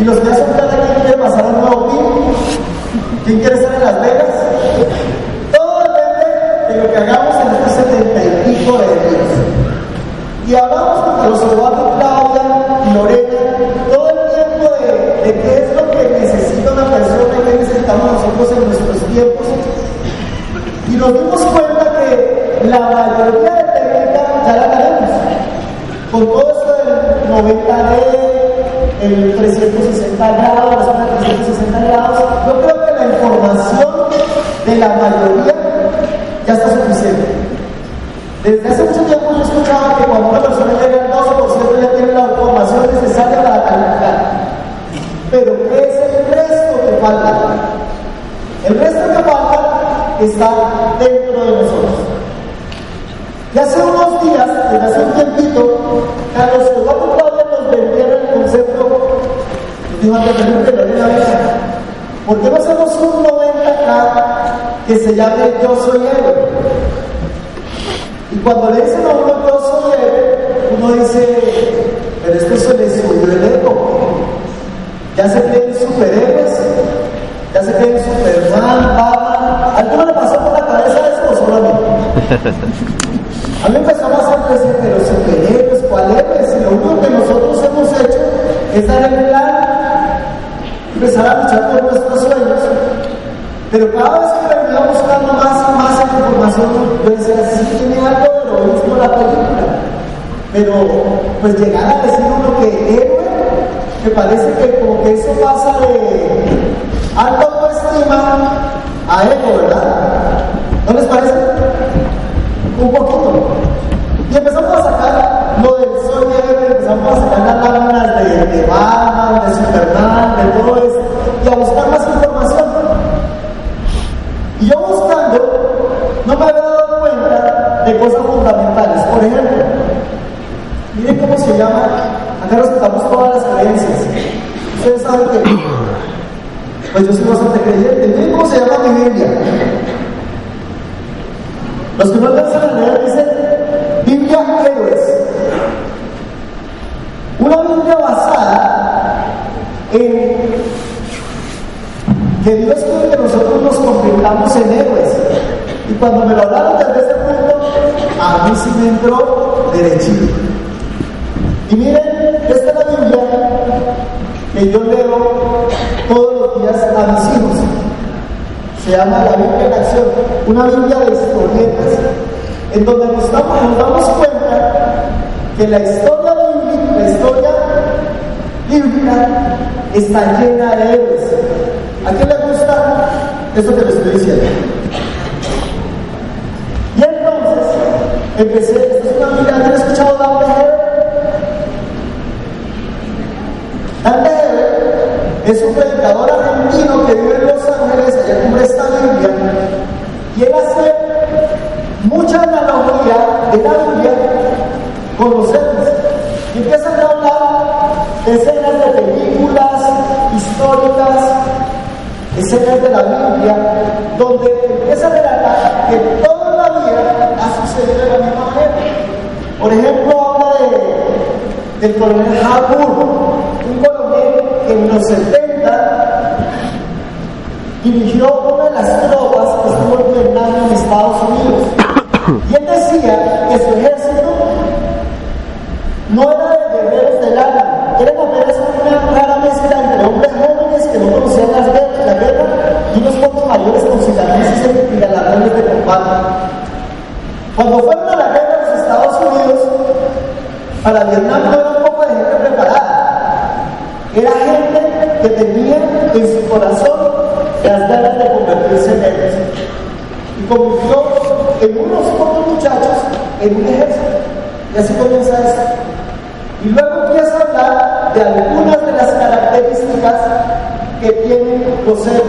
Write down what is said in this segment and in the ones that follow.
¿Y los que ya son plata quién quiere pasar al nuevo PIB? ¿Quién quiere estar en Las Vegas? Todo depende de lo que hagamos en estos setenta y pico de días. Y hablamos con los Eduardo, Claudia y Lorena todo el tiempo de, de qué es lo que necesita una persona y qué necesitamos nosotros en nuestros tiempos. Y nos dimos cuenta que la mayoría de técnica ya la tenemos. Con todo esto del 90D, el 360 grados, la zona de 360 grados, yo creo que la información de la mayoría ya está suficiente. Desde hace mucho tiempo yo escuchaba que cuando una persona llega al 12% ya tiene la información necesaria para calificar. Pero ¿qué es el resto que falta? El resto que falta está dentro de nosotros. Y hace unos días, desde hace un tiempito, Carlos Eduardo que una ¿por qué no hacemos un 90K que se llame Yo Soy Héroe? Y cuando le dicen a uno Yo Soy Héroe, uno dice, pero esto se le subió el ego. Ya se creen superhéroes, ya se creen Superman, Batman. ¿Alguno le pasó por la cabeza eso o a mí? A mí empezamos a decir, pero superhéroes, ¿cuál héroes? Y lo único que nosotros hemos hecho es dar el plan, empezar a luchar por nuestros sueños. Pero cada vez que venía buscando más y más información, decía, sí tiene algo de lo mismo la película. Pero, pues llegar a decir uno que héroe, me parece que como que eso pasa de alta autoestima a ego, ¿verdad? ¿No les parece? Un poquito. Y empezamos a sacar lo del soy héroe, empezamos a sacar las láminas de, de de Superman, de todo eso, y a buscar más información. Y yo buscando, no me había dado cuenta de cosas fundamentales. Por ejemplo, miren cómo se llama, acá respetamos todas las creencias. Ustedes saben que, pues yo soy bastante creyente. Miren cómo se llama mi Biblia. Los que no alcanzan a leer Basada en que Dios quiere que nosotros nos convirtamos en héroes. Y cuando me lo hablaron desde ese punto, a mí sí me entró derechito. Y miren, esta es la Biblia que yo leo todos los días a mis hijos. Se llama la Biblia en acción, una Biblia de historietas, en donde nos damos, nos damos cuenta que la historia bíblica, la historia bíblica está llena de héroes. ¿A quién le gusta eso que le estoy diciendo? Y entonces empecé, esta es una Biblia, ¿han escuchado Dan Beher? Dan Beher es un predicador argentino que vive en Los Ángeles, allá cubre esta Biblia, y él hace mucha analogía de la Biblia con los históricas, escenas de la Biblia, donde empieza a relatar que toda la vida ha sucedido de la misma manera. Por ejemplo, habla de, del coronel Harbour, un coronel que en los 70 dirigió una de las tropas que estuvo Vietnam en Estados Unidos. Y él decía que su ejército no era de guerreros del alma, eran apenas una rara mezcla entre hombres que no conocían la guerra y unos pocos mayores con cicatrices y galardones de combate. Cuando fueron a la guerra a los Estados Unidos, para Vietnam no era un poco de gente preparada, era gente que tenía en su corazón las ganas de convertirse en héroes. Y convirtió en unos pocos muchachos en un ejército. Y así comienza esto. Y luego empieza a hablar de algunas de las características que tienen los héroes.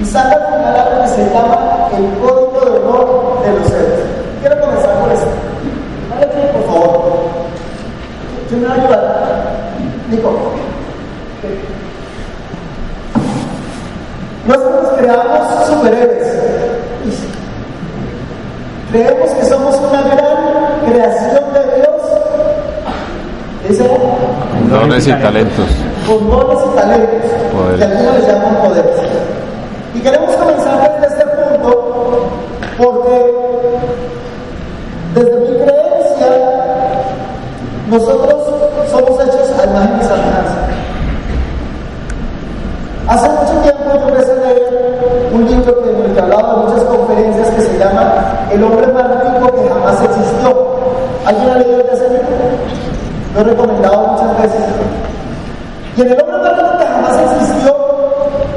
Y saca al final algo que se llama el código de honor de los héroes. Quiero comenzar por esto. Dale por favor. ¿Quién me va a ayudar? Nico, nosotros creamos superhéroes. Creemos que somos una gran creación de Dios. ¿Dice? Dones y talentos. Con dones y talentos. Poder. Y algunos les llaman poderes. Y queremos comenzar desde este punto porque desde mi creencia nosotros somos hechos a imagen y semejanza. Hace mucho tiempo yo empecé a leer un libro que me hablaba de muchas conferencias que se llama El hombre más rico que jamás existió. ¿Alguien ha leído ese libro? Lo he recomendado muchas veces. Y en el hombre rico que jamás existió,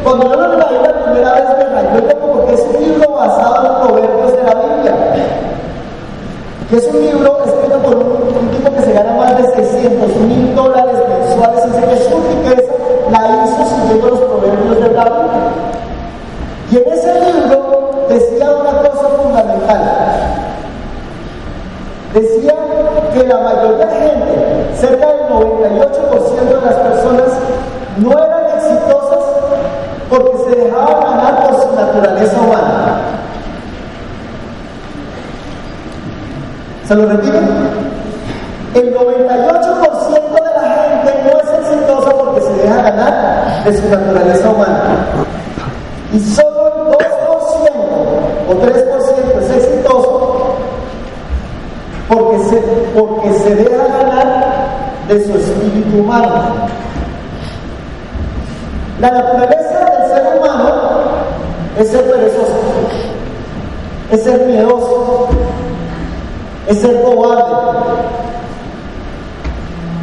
cuando yo lo leí la primera vez me rayó como porque es un libro basado en proverbios de la Biblia. Que es un libro escrito por un, tipo que se gana más de 600 mil dólares mensuales dice que su riqueza la hizo siguiendo los proverbios de la Biblia. Y en ese libro decía una cosa fundamental. Decía que la mayoría de gente, cerca del 98% de las personas, no eran exitosas porque se dejaban ganar por su naturaleza humana. ¿Se lo repito? El 98% de la gente no es exitosa porque se deja ganar de su naturaleza humana. Y solo el 2% o 3% es exitoso porque se, porque se deja ganar de su espíritu humano. La naturaleza del ser humano es ser perezoso, es ser miedoso, es ser cobarde.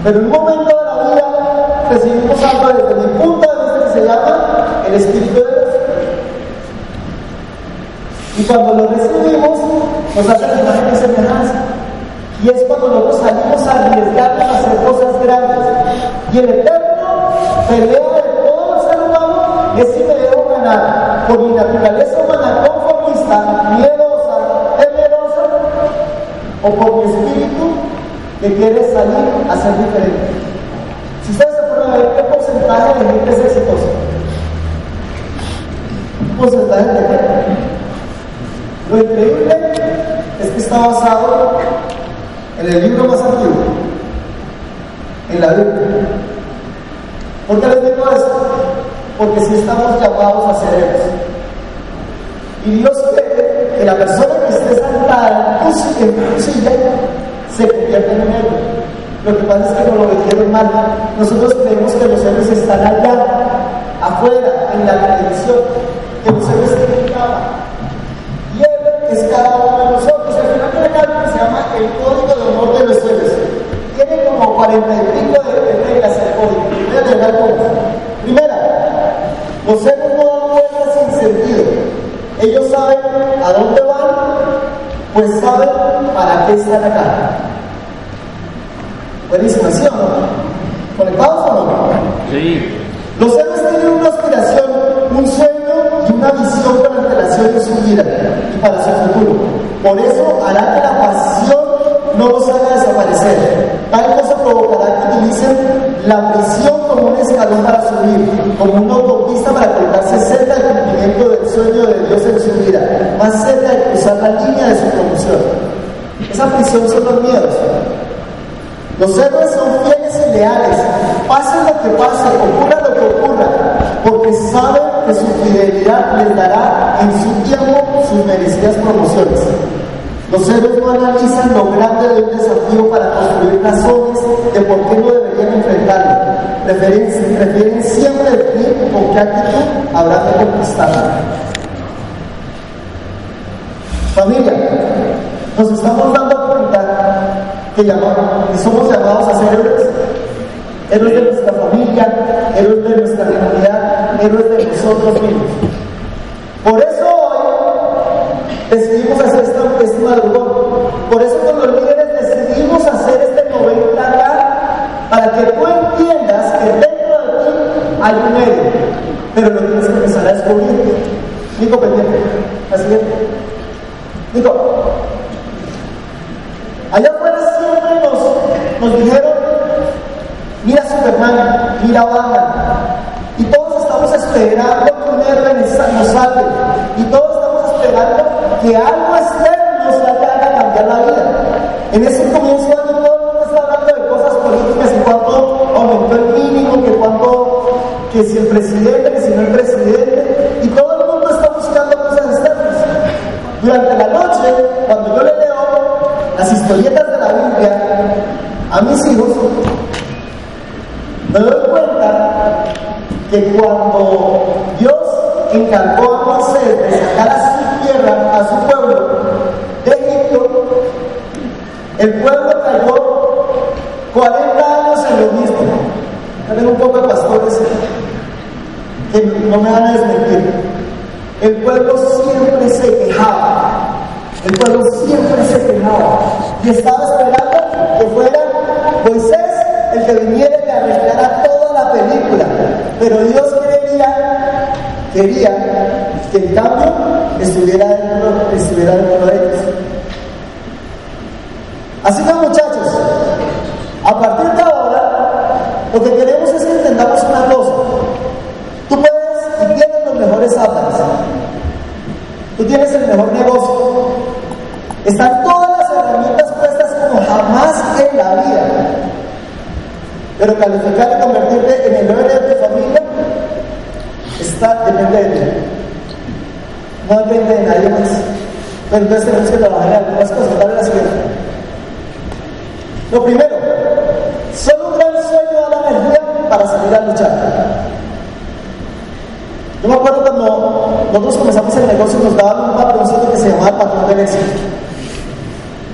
Pero en un momento de la vida recibimos algo desde mi punto de vista que se llama el Espíritu de Dios. Y cuando lo recibimos, nos hace y semejanza. Y es cuando nosotros salimos a arriesgarnos a hacer cosas grandes. Y el eterno pelea de todo el ser humano es si me debo ganar por mi naturaleza humana conformista, miedosa, temerosa, o por mi espíritu que quiere salir a ser diferente. Si ustedes se ponen a ver qué porcentaje de gente es exitosa, un porcentaje de gente. Lo increíble es que está basado en el libro más antiguo, en la Biblia. ¿Por qué les digo esto? Porque si estamos llamados a ser héroes. Y Dios quiere que la persona que esté sentada en tu silla se convierta en un. Lo que pasa es que no lo vendieron mal. Nosotros creemos que los héroes están allá, afuera, en la televisión, que los héroes tienen cama. Y es cada uno el código de honor de los héroes. Tiene como cuarenta y pico de, de reglas el código. Voy a algunas. Primera, los héroes no dan vueltas sin sentido. Ellos saben a dónde van, pues saben para qué están acá. Buenísima, ¿sí o no? ¿Conectados o no? Sí. Los héroes tienen una aspiración, un sueño y una visión para antelación de su vida y para su futuro. Por eso hará que la pasión no los haga desaparecer. Tal cosa provocará que utilicen la prisión como un escalón para subir, como una autopista para colocarse cerca del cumplimiento del sueño de Dios en su vida, más cerca de cruzar la línea de su promoción. Esa prisión son los miedos. Los héroes son fieles y leales, pase lo que pase, ocurra lo que ocurra, porque saben que su fidelidad les dará en su tiempo sus merecidas promociones. Los héroes no analizan lo grande de un desafío para construir razones de por qué no deberían enfrentarlo. Prefieren, prefieren siempre definir con qué actitud habrá que conquistarlo. Familia, nos estamos dando cuenta que, llamamos, que somos llamados a ser héroes. Héroes de nuestra familia, héroes de nuestra comunidad, héroes de nosotros mismos. Para que tú entiendas que dentro de ti hay un héroe, pero lo tienes que empezar a descubrir. Nico, pendiente. La siguiente. Nico, allá afuera siempre nos, nos dijeron, mira su Superman, mira Batman. Y todos estamos esperando que un héroe nos salve. Y todos estamos esperando que algo externo nos haga cambiar la vida. En ese comienzo el mínimo, que cuánto, que si el presidente, que si no el presidente, y todo el mundo está buscando cosas externas. Durante la noche, cuando yo le leo las historietas de la Biblia a mis hijos, me doy cuenta que cuando Dios encargó a Moisés de sacar a su tierra, a su pueblo de Egipto, el pueblo Un poco de pastores que no me van a desmentir. El pueblo siempre se quejaba. El pueblo siempre se quejaba. Y estaba esperando que fuera Moisés el que viniera y arreglara toda la película. Pero Dios quería, quería que el cambio estuviera dentro, estuviera dentro de ellos. Así que muchachos, a partir de lo que queremos es que entendamos una cosa. Tú puedes y tienes los mejores árboles. Tú tienes el mejor negocio. Están todas las herramientas puestas como jamás en la vida. Pero calificar y convertirte en el héroe de tu familia está, depende. No depende de nadie más. Pero entonces tenemos que trabajar en algunas cosas. Dale la siguiente. Lo primero, solo un gran sueño da la energía para salir a luchar. Yo me acuerdo cuando nosotros comenzamos el negocio nos daban un patroncito que se llamaba patrón del éxito.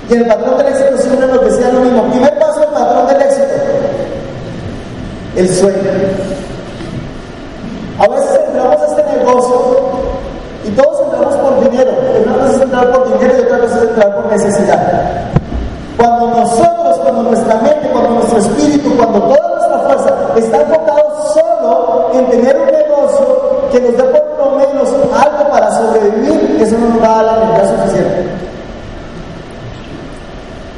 Y el patrón del éxito siempre nos decía lo mismo. Primer paso del patrón del éxito. El sueño. A veces entramos a este negocio y todos entramos por dinero. Una cosa es entrar por dinero y otra cosa es entrar por necesidad. Está enfocado solo en tener un negocio que nos dé por lo menos algo para sobrevivir, eso no nos da la energía suficiente.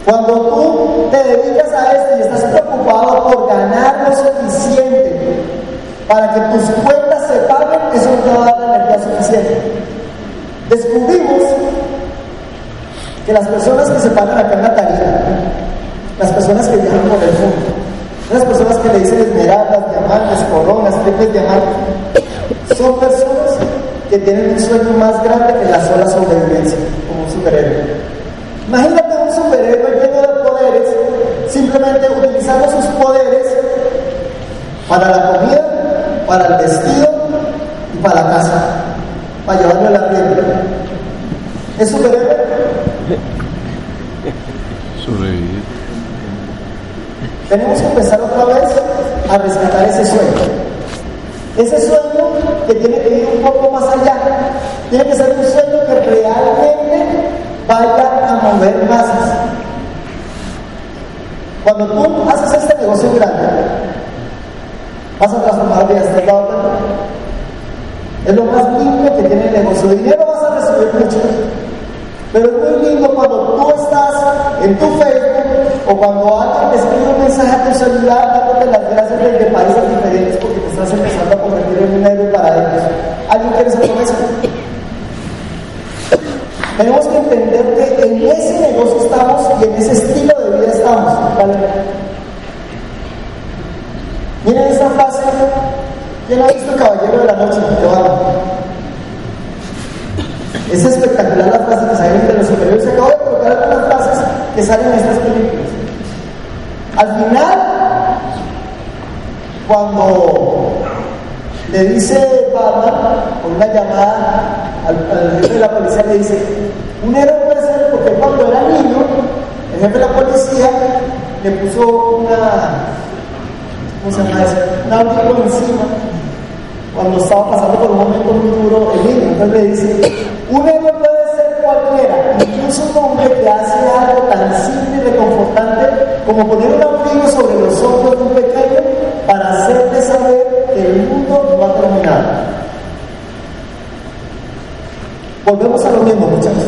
Cuando tú te dedicas a esto y estás preocupado por ganar lo suficiente para que tus cuentas se paguen, eso no te va a dar la energía suficiente. Descubrimos que las personas que se paran acá en la tarima, las personas que viajan por el mundo, las personas que le dicen esmeraldas, diamantes, coronas, triples diamantes, son personas que tienen un sueño más grande que la sola sobrevivencia, como un superhéroe. Imagínate un superhéroe lleno de poderes, simplemente utilizando sus poderes para la comida, para el vestido y para la casa, para llevarlo a la tienda. ¿Es superhéroe? Sobrevivir. Tenemos que empezar a rescatar ese sueño. Ese sueño que tiene que ir un poco más allá. Tiene que ser un sueño que realmente vaya a mover masas. Cuando tú haces este negocio grande, vas a transformar vidas. ¿Te dado? Es lo más lindo que tiene el negocio. Dinero vas a recibir mucho. Pero es muy lindo cuando tú estás en tu Facebook o cuando alguien te escribe un mensaje a tu celular dándote las gracias desde países diferentes porque te estás empezando a convertir en un héroe para ellos. ¿Alguien quiere esa promesa? Tenemos que entender que en ese negocio estamos y en ese estilo de vida estamos. ¿vale? Miren esta frase. ¿Quién ha visto Caballero de la Noche? Es espectacular la frase que sale de los superiores. Acabo de colocar algunas frases que salen en estas. Al final, cuando le dice Batman, con una llamada al, al, jefe de la policía, le dice, un héroe puede ser porque cuando era niño, el jefe de la policía le puso una, ¿cómo se llama eso? Un abrigo encima cuando estaba pasando por un momento muy duro el niño. Entonces le dice, un héroe puede ser cualquiera, incluso un hombre que hace algo tan simple y reconfortante como poner un abrigo sobre los ojos de un pequeño para hacerte saber que el mundo no ha terminado. Volvemos a lo mismo, muchachos.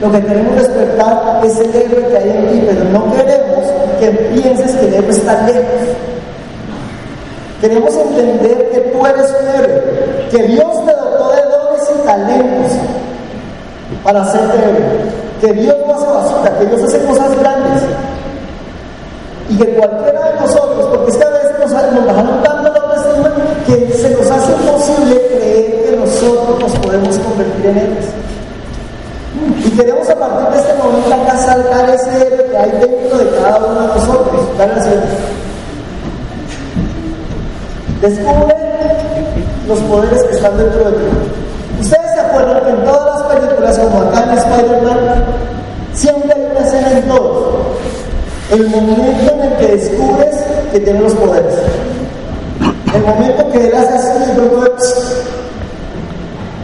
Lo que queremos despertar es el héroe que hay en ti, pero no queremos que pienses que el héroe lejos. Queremos entender que tú eres héroe, que Dios te dotó de dones y talentos para hacerte héroe, que Dios no hace basura, que Dios hace cosas grandes y que cualquiera de nosotros, porque es que a veces nos, nos bajan tanto la autoestima que se nos hace imposible creer que nosotros nos podemos convertir en ellos. Y queremos a partir de este momento acá saltar ese héroe que hay dentro de cada uno de nosotros. Dale Descubre los poderes que están dentro de ti. Ustedes se acuerdan que en todas películas, como acá en Spider-Man, siempre hay una escena en todos. El momento en el que descubres que tienes los poderes. El momento que él hace así,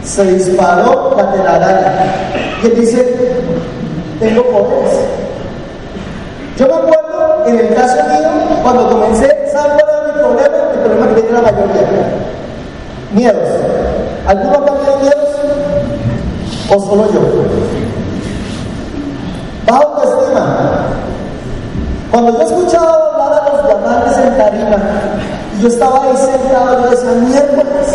se disparó la telaraña. Y dice, tengo poderes. Yo me acuerdo en el caso mío, cuando comencé, ¿saben cuál mi problema? El problema que tiene la mayoría. Miedos. ¿Alguno ha tenido miedos? ¿O solo yo? Baja autoestima. Cuando yo escuchaba hablar a los diamantes en tarima, y yo estaba ahí sentado, yo decía, miércoles.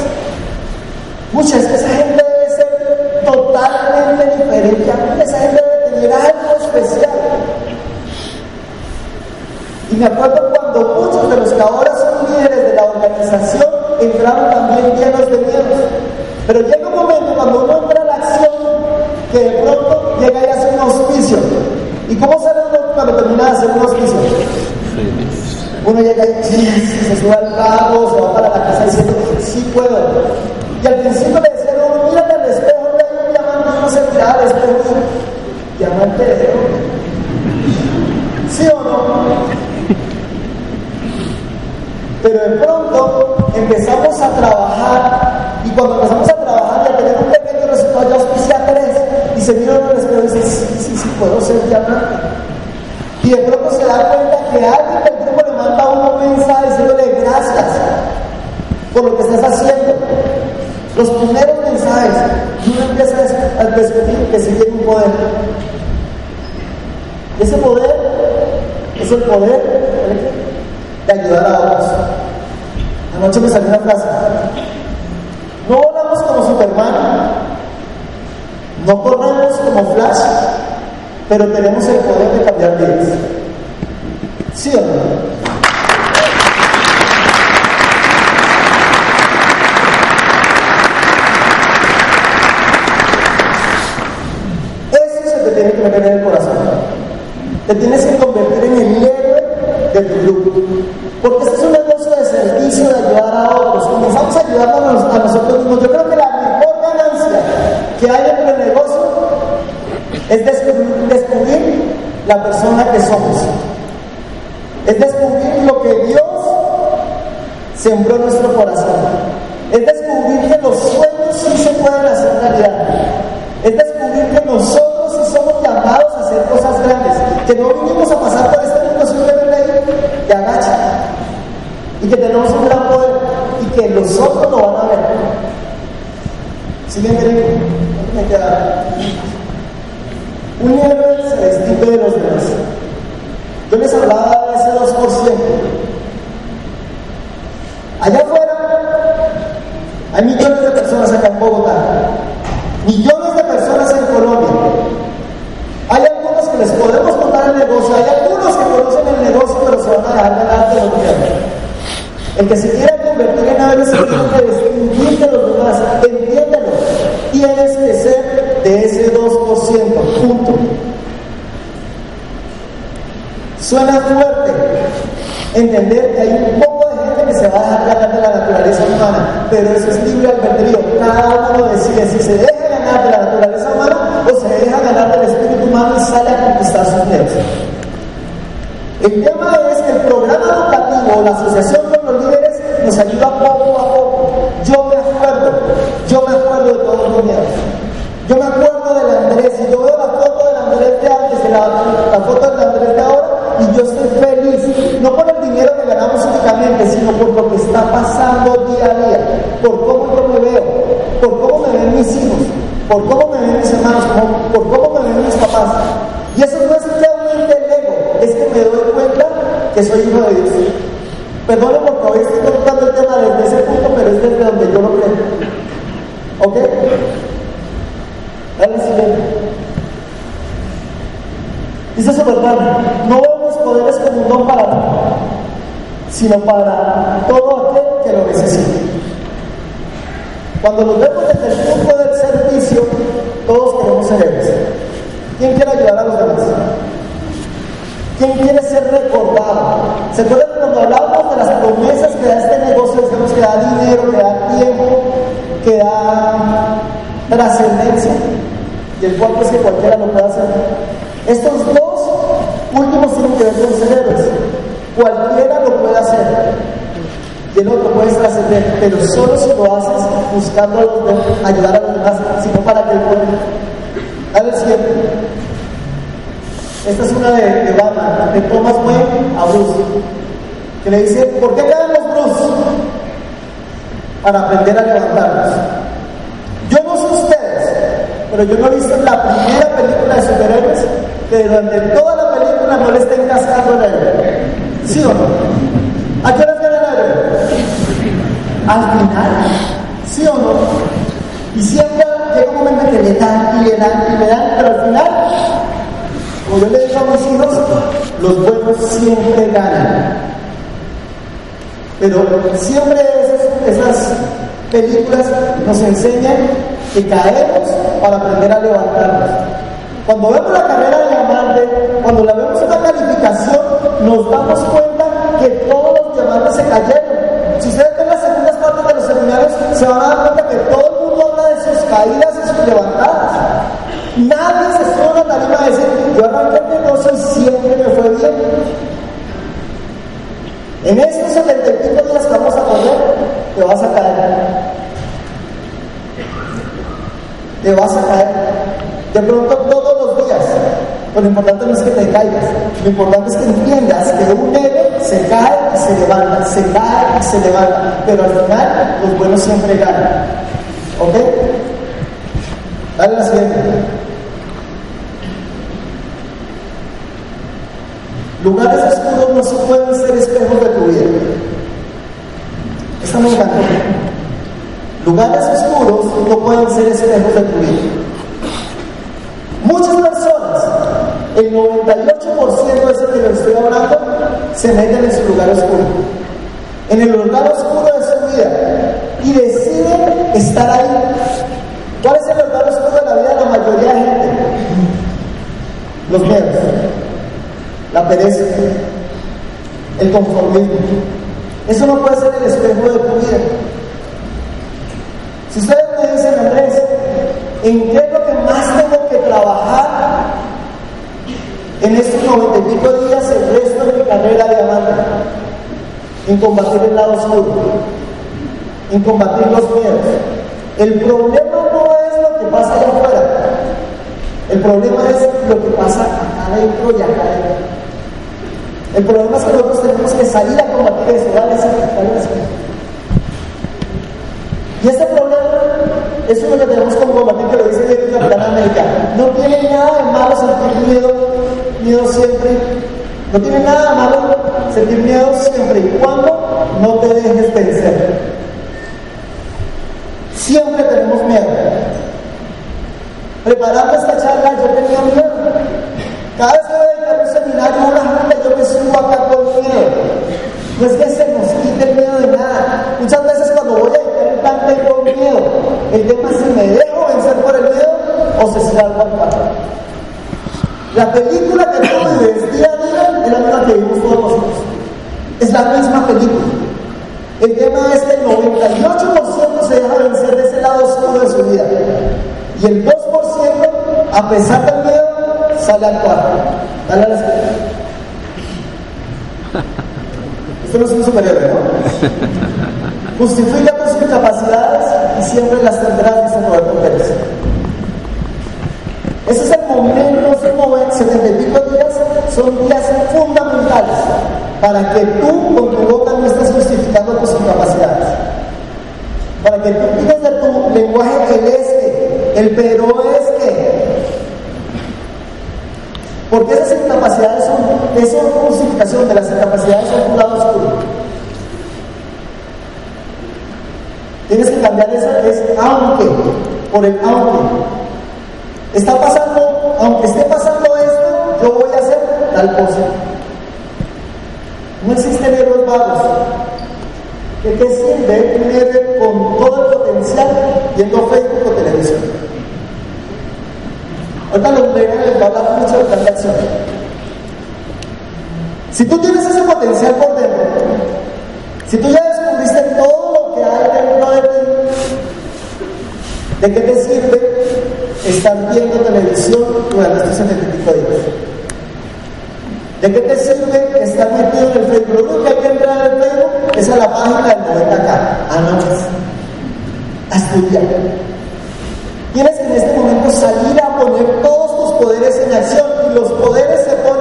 Muchas, esa gente debe ser totalmente diferente esa gente debe tener algo especial. Y me acuerdo cuando muchos de los que ahora son líderes de la organización entraron también llenos de miedo. Pero llega un momento cuando uno que de pronto llega y hace un auspicio. ¿Y cómo sale uno cuando termina de hacer un auspicio? Uno llega y se sube al carro, se va para la casa diciendo, sí puedo. Y al principio le decía, no, mírate al espejo, ve un diamante, no se miraba al espejo. Diamante de oro. ¿Sí o no? Pero de pronto empezamos a trabajar y cuando empezamos y se espejo y dice, sí, sí, sí, puedo ser diamante. Y de pronto se da cuenta que alguien del grupo le manda un mensaje diciéndole gracias por lo que estás haciendo. Los primeros mensajes, y uno empieza a descubrir que sí tiene un poder. Ese poder es el poder de ayudar a otros. Anoche me salió una frase. No volamos como Superman, no corremos como Flash, pero tenemos el poder de cambiar vidas. ¿Sí o no? Eso se te tiene que meter en el corazón. Te tienes que convertir en el héroe de tu grupo. Porque este es un negocio de servicio, de ayudar a otros. Comenzamos a ayudarnos a nosotros mismos. Yo creo que la mejor ganancia que hay negocio es descubrir, la persona que somos. Es descubrir lo que Dios sembró en nuestro corazón. Es descubrir que los sueños sí se pueden hacer realidad. Es descubrir que nosotros sí somos llamados a hacer cosas grandes. Que no vinimos a pasar por este mundo simplemente ahí de agacha. Y que tenemos un gran poder. Y que los otros lo van a ver. Siguiente me queda. Un héroe se distingue de los demás. Yo les hablaba de ese 2%. Allá afuera hay millones de personas acá en Bogotá, millones de personas en Colombia. Hay algunos que les podemos contar el negocio, hay algunos que conocen el negocio, pero se van a dejar delante de los El que se quiera convertir en héroe se tiene que distinguir de los demás, entiéndelo. Tienes que ser de ese 2%, punto. Suena fuerte entender que hay un poco de gente que se va a dejar ganar de la naturaleza humana, pero eso es libre albedrío. Cada uno decide si se deja ganar de la naturaleza humana o se deja ganar del espíritu humano y sale a conquistar sus metas. El tema es que el programa educativo, la asociación con los líderes, nos ayuda poco a poco. Yo me acuerdo, yo me acuerdo de todos los miedos. Yo me acuerdo Andrés, y yo veo la foto del Andrés de antes y la, foto del Andrés de ahora, y yo estoy feliz, no por el dinero que ganamos únicamente, sino por lo que está pasando día a día, por cómo yo me veo, por cómo me ven mis hijos, por cómo me ven mis hermanos, por cómo me ven mis papás. Y eso no es realmente el ego, es que me doy cuenta que soy hijo de Dios. Perdón porque hoy estoy contando el tema desde ese punto, pero es desde donde yo lo creo. ¿Ok? Dale siguiente. Dice su verdad, no vemos poderes como un don para ti, sino para todo aquel que lo necesite. Cuando nos vemos desde el punto del servicio, todos queremos ser héroes. ¿Quién quiere ayudar a los demás? ¿Quién quiere ser recordado? ¿Se acuerdan cuando hablábamos de las promesas que da este negocio? Decimos que da dinero, que da tiempo, que da trascendencia. Y el cual es que cualquiera lo puede hacer. Ver héroes. Cualquiera lo puede hacer. Y el otro puede trascender, pero solo si lo haces buscando ayudar a los demás, sino para que el pueblo. Dale el siguiente. Esta es una de, de Batman, de Thomas Wayne a Bruce, que le dice, ¿por qué caemos Bruce? Para aprender a levantarnos. Yo no sé ustedes, pero yo no he visto la primera película de superhéroes que durante toda la no le estén cascando el héroe. ¿Sí o no? ¿A qué hora gana el héroe? Al final, ¿sí o no? Y siempre llega un momento que le dan y le dan y le dan, pero al final, como yo le digo a mis hijos, los buenos siempre ganan. Pero siempre esas, películas nos enseñan que caemos para aprender a levantarnos. Cuando vemos la carrera de cuando la vemos una calificación, nos damos cuenta que todos los diamantes se cayeron. Si ustedes ven las segundas partes de los seminarios, se van a dar cuenta que todo el mundo habla de sus caídas y sus levantadas. Nadie se sube a la tarima a decir, yo arranqué el negocio y siempre me fue bien. En estos 75 días que vamos a correr, te vas a caer. Te vas a caer. De pronto. Lo importante no es que te caigas. Lo importante es que entiendas que un héroe se cae y se levanta, se cae y se levanta. Pero al final, los buenos siempre ganan. ¿Ok? Dale la siguiente. Lugares oscuros no se pueden ser espejos de tu vida. Esta me encantó. Lugares oscuros no pueden ser espejos de tu vida. Muchas personas, el 98% de ese que les estoy hablando, se meten en su lugar oscuro. En el lugar oscuro de su vida. Y deciden estar ahí. ¿Cuál es el lugar oscuro de la vida de la mayoría de gente? Los miedos la pereza, el conformismo. Eso no puede ser el espejo de tu vida. Si ustedes me dicen, Andrés, ¿en qué es lo que más tengo que trabajar en estos noventa y pico días, el resto de mi carrera de amante? En combatir el lado oscuro, en combatir los miedos. El problema no es lo que pasa allá afuera, el problema es lo que pasa acá adentro y acá adentro. El problema es que nosotros tenemos que salir a combatir eso, dale ese, Y este problema es uno que tenemos como combatir, que lo dice el Capitán América. No tiene nada de malo sentir miedo, miedo siempre. No tiene nada malo sentir miedo siempre y cuando no te dejes vencer. Siempre tenemos miedo. Preparando esta charla yo tenía miedo. Cada vez que voy a un seminario, una junta, yo me subo acá con miedo. No es que se nos quite el miedo de nada. Muchas veces cuando voy a editar plan tengo miedo. El tema es si me dejo vencer por el miedo o se paso. La película que tú vives día a día es la misma que vimos todos nosotros. Es la misma película. El tema es que el 98% se deja vencer de ese lado oscuro de su vida. Y el 2%, a pesar del miedo, sale al cuarto. Dale a la esquina. Esto no es un superhéroe, ¿no? Justifica con sus capacidades y siempre las tendrás, dice Roberto Pérez. Ese es el momento, esos 70 y días son días fundamentales para que tú con tu boca no estés justificando tus incapacidades. Para que tú digas de tu lenguaje el es que, el pero es que, porque esas incapacidades son esa justificación de las incapacidades es un lado oscuro. Tienes que cambiar eso, es aunque, por el aunque. Está pasando, Si tú tienes ese potencial por dentro, si tú ya descubriste todo lo que hay dentro de ti, ¿de qué te sirve estar viendo televisión durante estos 75 días? ¿De qué te sirve estar metido en el Facebook? Lo único que hay que entrar en el Facebook es a la página del 90K, a noches, a estudiar. Tienes que en este momento salir a poner todos tus poderes en acción y los poderes se ponen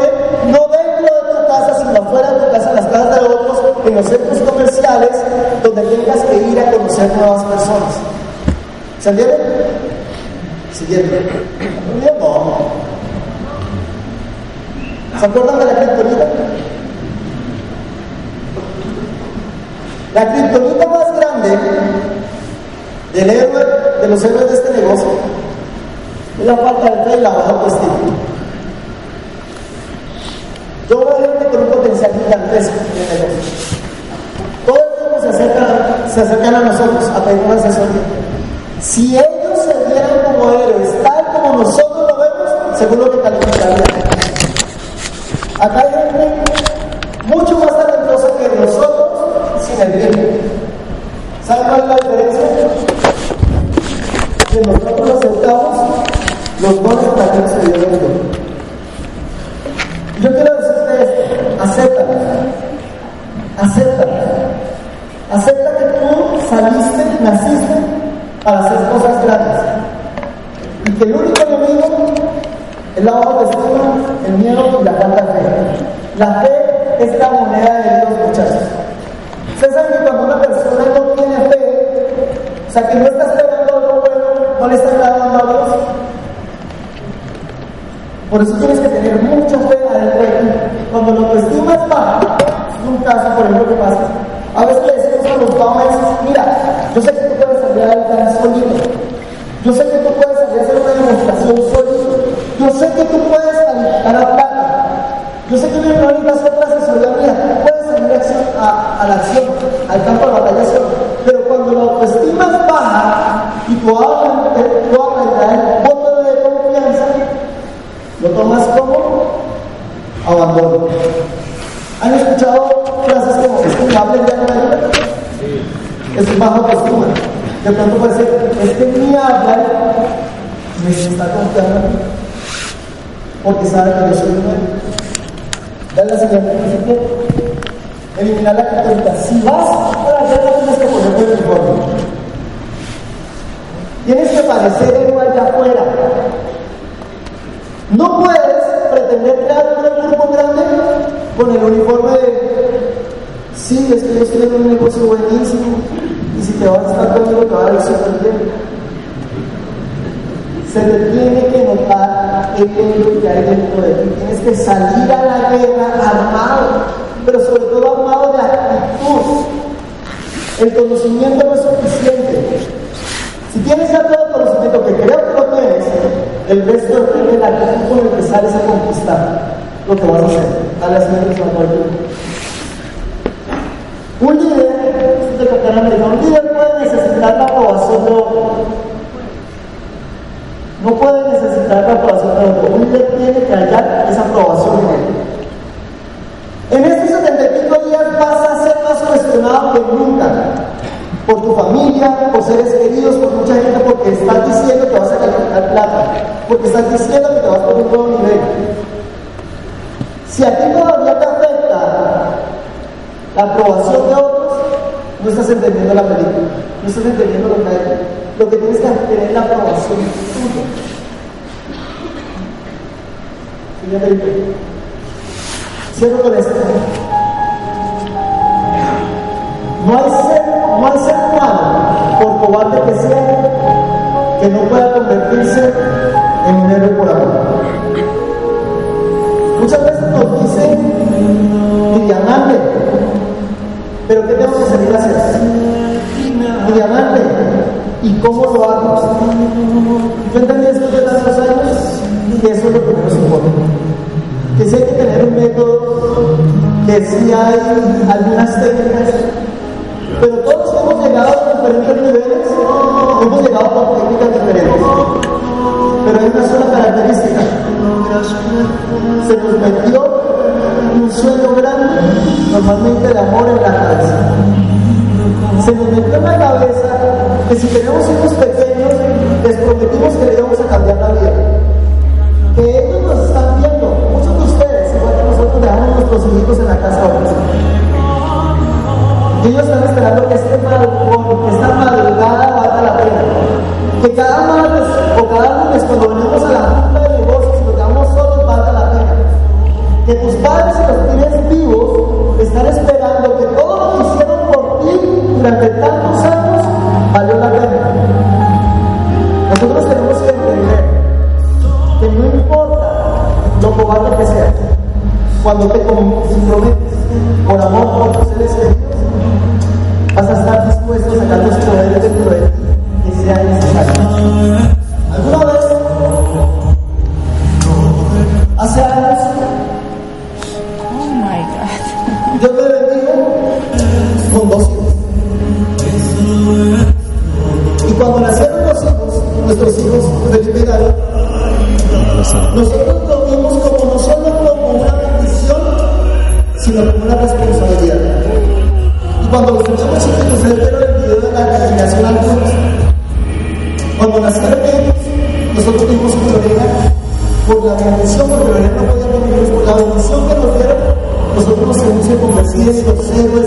en los centros comerciales, donde tengas que ir a conocer nuevas personas. ¿Se entiende? Siguiente. ¿Se acuerdan de la criptonita? La criptonita más grande del de los héroes de este negocio es la falta de fe y autoestima. Yo veo gente con un potencial gigantesco negocio. Todo el tiempo se acercan, se acercan a nosotros a pedir una asesoría. Si ellos se vieran como héroes, tal como nosotros lo vemos, seguro que calificarían. Acá hay gente mucho más talentosa que nosotros sin el bien. ¿Saben cuál es la diferencia? Que nosotros aceptamos los dones para que se dio el Yo quiero decirte esto, acepta, acepta, acepta que tú saliste, naciste para hacer cosas grandes y el único enemigo es la autoestima, el miedo y la falta de fe. La fe es la moneda de Dios, muchachos. Ustedes saben que cuando una persona no tiene fe, o sea, que no está esperando algo bueno, no le está dando a Dios. Por eso tienes que tener mucha fe adentro de ti. Cuando la autoestima es baja, es un caso, por ejemplo, que pasa. A veces le decimos a los papás, mira, yo sé que tú puedes salir a dar solito. Yo sé que que tú puedes a la plata. Yo sé que tú no otra asesoría mía. Tú puedes salir a, a, la acción, al campo de batalla. Pero cuando la autoestima es baja y tu tú aprendes el voto de confianza, lo tomas como abandono. ¿Han escuchado frases como es que me hablen no me ayuda? Es baja autoestima. De pronto puede ser, es que mi habla me está confiando porque sabe que yo soy héroe. Dale la siguiente Eliminar la criptonita. Si vas para hacerlo, tienes que ponerte el uniforme. Tienes que parecer héroe allá afuera. No puedes pretender crear un grupo grande con el uniforme de sí, es que yo estoy un negocio buenísimo y si te vas a estar conmigo te va a ir súper bien se te tiene que el héroe que hay dentro de ti. Tienes que salir a la guerra armado, pero sobre todo armado de actitud. El conocimiento no es suficiente. Si tienes ya todo el conocimiento, que creo que lo tienes, el resto depende de la actitud con el que sales a conquistar lo que vas a hacer. A la siguiente Un líder, un líder puede necesitar la aprobación de otro no puede necesitar la aprobación de otro. Un tiene que hallar esa aprobación en él. En estos 75 días vas a ser más cuestionado que nunca. Por tu familia, por seres queridos, por mucha gente, porque estás diciendo que vas a calificar plata, porque estás diciendo que te vas a poner un nuevo nivel. Si a ti todavía te afecta la aprobación de otros, no estás entendiendo la película, no estás entendiendo lo que hay. Lo que tienes que hacer es la aprobación tuya. Fíjate Cierro con esto. No hay ser, no hay ser humano, por cobarde que sea, que no pueda convertirse en un héroe por amor. Muchas veces nos dicen diamante, pero ¿qué tenemos que salir a hacer? Diamante, ¿Y cómo lo hago? Yo entendí después de tantos años y eso es lo que menos importa. Que sí hay que tener un método, que sí hay algunas técnicas, pero todos hemos llegado a diferentes niveles, hemos llegado con técnicas diferentes. Pero hay una sola característica. Se nos metió un sueño grande, normalmente de amor en la cabeza. Se nos metió en la cabeza que si tenemos hijos pequeños, les prometimos que le íbamos a cambiar la vida. Que ellos nos están Cuando ustedes son chicos, ustedes vieron el video de la castigación al Cuando nacieron ellos, nosotros tuvimos colonia por la bendición, porque la no podía venir por la bendición que nos dieron, nosotros nos hemos convertido en los héroes